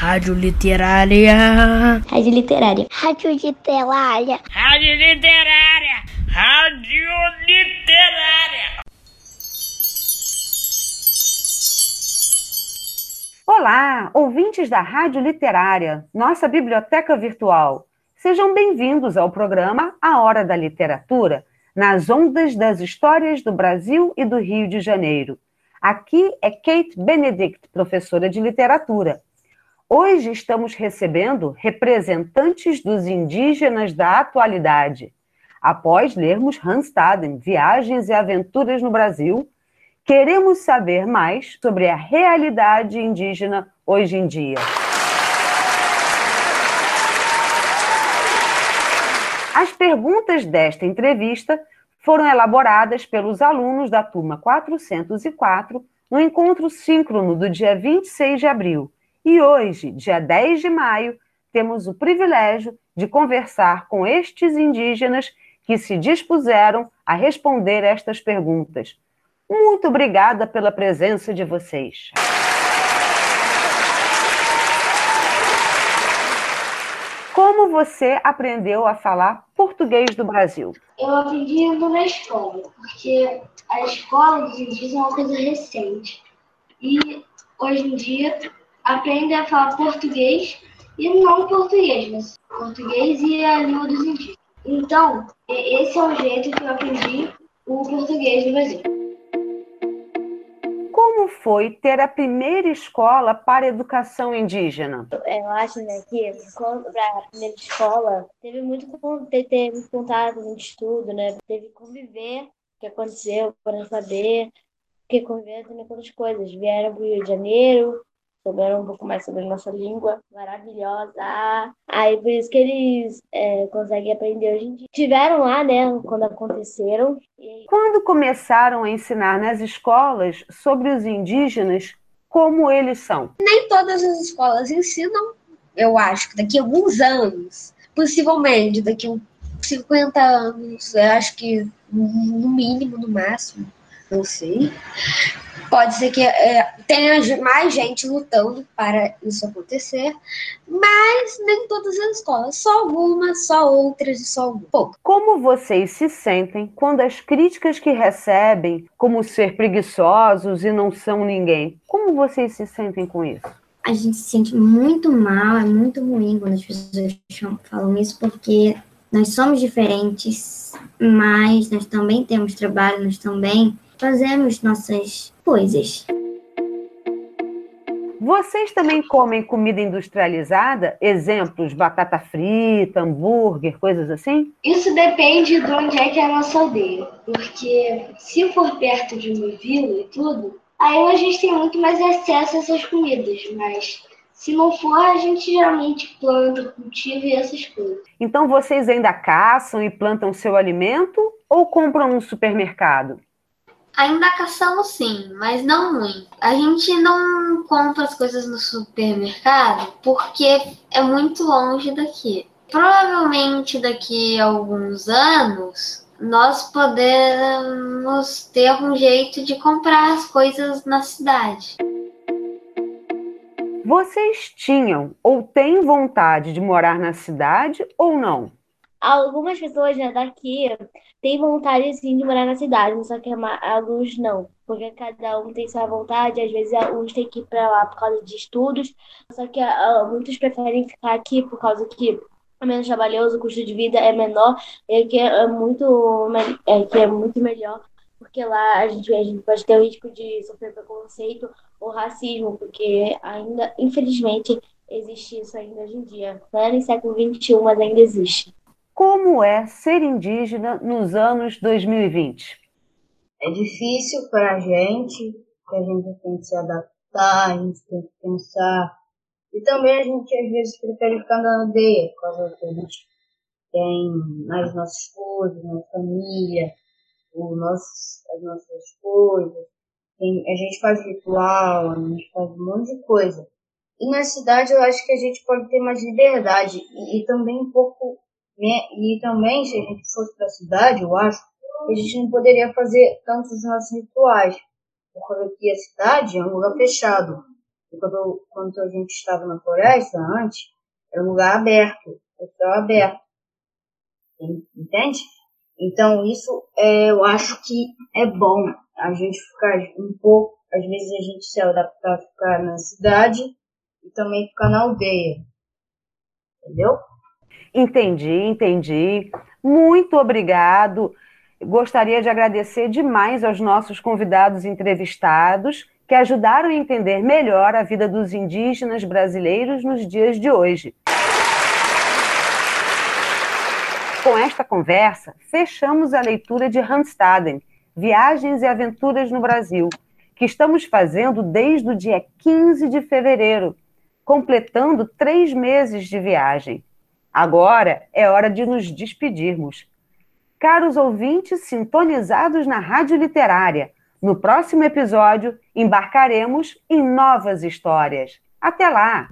Rádio Literária. Rádio Literária. Rádio Literária. Rádio Literária. Rádio Literária. Olá, ouvintes da Rádio Literária, nossa biblioteca virtual. Sejam bem-vindos ao programa A Hora da Literatura, nas ondas das histórias do Brasil e do Rio de Janeiro. Aqui é Kate Benedict, professora de literatura. Hoje estamos recebendo representantes dos indígenas da atualidade. Após lermos Hans Staden, Viagens e Aventuras no Brasil, queremos saber mais sobre a realidade indígena hoje em dia. As perguntas desta entrevista foram elaboradas pelos alunos da turma 404 no encontro síncrono do dia 26 de abril e hoje, dia 10 de maio, temos o privilégio de conversar com estes indígenas que se dispuseram a responder estas perguntas. Muito obrigada pela presença de vocês. Como você aprendeu a falar português do Brasil? Eu aprendi indo na escola, porque a escola dos indígenas é uma coisa recente. E hoje em dia aprende a falar português e não português, mas português e a língua dos indígenas. Então, esse é o jeito que eu aprendi o português no Brasil. Como foi ter a primeira escola para educação indígena? Eu acho né, que para a primeira escola teve muito, teve muito contato, muito estudo, né? Teve que conviver o que aconteceu para saber, porque conviver também com outras coisas. Vieram para o Rio de Janeiro, souberam um pouco mais sobre a nossa língua maravilhosa. Aí por isso que eles é, conseguem aprender hoje em dia. Tiveram lá, né, quando aconteceram. E... Quando começaram a ensinar nas escolas sobre os indígenas, como eles são? Nem todas as escolas ensinam, eu acho que daqui a alguns anos, possivelmente daqui a 50 anos, eu acho que no mínimo, no máximo, não sei Pode ser que é, tenha mais gente lutando para isso acontecer, mas nem todas as escolas, só algumas, só outras e só pouco. Como vocês se sentem quando as críticas que recebem, como ser preguiçosos e não são ninguém, como vocês se sentem com isso? A gente se sente muito mal, é muito ruim quando as pessoas falam isso, porque nós somos diferentes, mas nós também temos trabalho, nós também fazemos nossas coisas. Vocês também comem comida industrializada? Exemplos, batata frita, hambúrguer, coisas assim? Isso depende de onde é que é a nossa aldeia. Porque se for perto de uma vila e tudo, aí a gente tem muito mais acesso a essas comidas. Mas se não for, a gente geralmente planta, cultiva e essas coisas. Então vocês ainda caçam e plantam seu alimento ou compram no supermercado? Ainda caçamos sim, mas não muito. A gente não compra as coisas no supermercado porque é muito longe daqui. Provavelmente daqui a alguns anos nós podemos ter um jeito de comprar as coisas na cidade. Vocês tinham ou têm vontade de morar na cidade ou não? Algumas pessoas né, daqui têm vontade sim de morar na cidade, só que alguns não, porque cada um tem sua vontade, às vezes uns têm que ir para lá por causa de estudos, só que uh, muitos preferem ficar aqui por causa que é menos trabalhoso, o custo de vida é menor, e que é muito, é, que é muito melhor, porque lá a gente, a gente pode ter o risco de sofrer preconceito ou racismo, porque ainda, infelizmente, existe isso ainda hoje em dia. Não é no século XXI, mas ainda existe. Como é ser indígena nos anos 2020? É difícil para a gente, que a gente tem que se adaptar, a gente tem que pensar. E também a gente às vezes prefere ficar na aldeia, por causa que a gente tem mais nossas coisas, nossa família, o nosso, as nossas coisas. Tem, a gente faz ritual, a gente faz um monte de coisa. E na cidade eu acho que a gente pode ter mais liberdade e, e também um pouco né? E também, se a gente fosse para a cidade, eu acho, a gente não poderia fazer tantos nossos rituais, porque aqui a cidade é um lugar fechado. Quando, quando a gente estava na floresta antes, era um lugar aberto, céu aberto. Entende? Então, isso é, eu acho que é bom a gente ficar um pouco, às vezes a gente se adaptar a ficar na cidade e também ficar na aldeia. Entendeu? Entendi, entendi. Muito obrigado. Gostaria de agradecer demais aos nossos convidados entrevistados que ajudaram a entender melhor a vida dos indígenas brasileiros nos dias de hoje. Com esta conversa, fechamos a leitura de Randstaden, Viagens e Aventuras no Brasil, que estamos fazendo desde o dia 15 de fevereiro, completando três meses de viagem. Agora é hora de nos despedirmos. Caros ouvintes sintonizados na Rádio Literária, no próximo episódio embarcaremos em novas histórias. Até lá!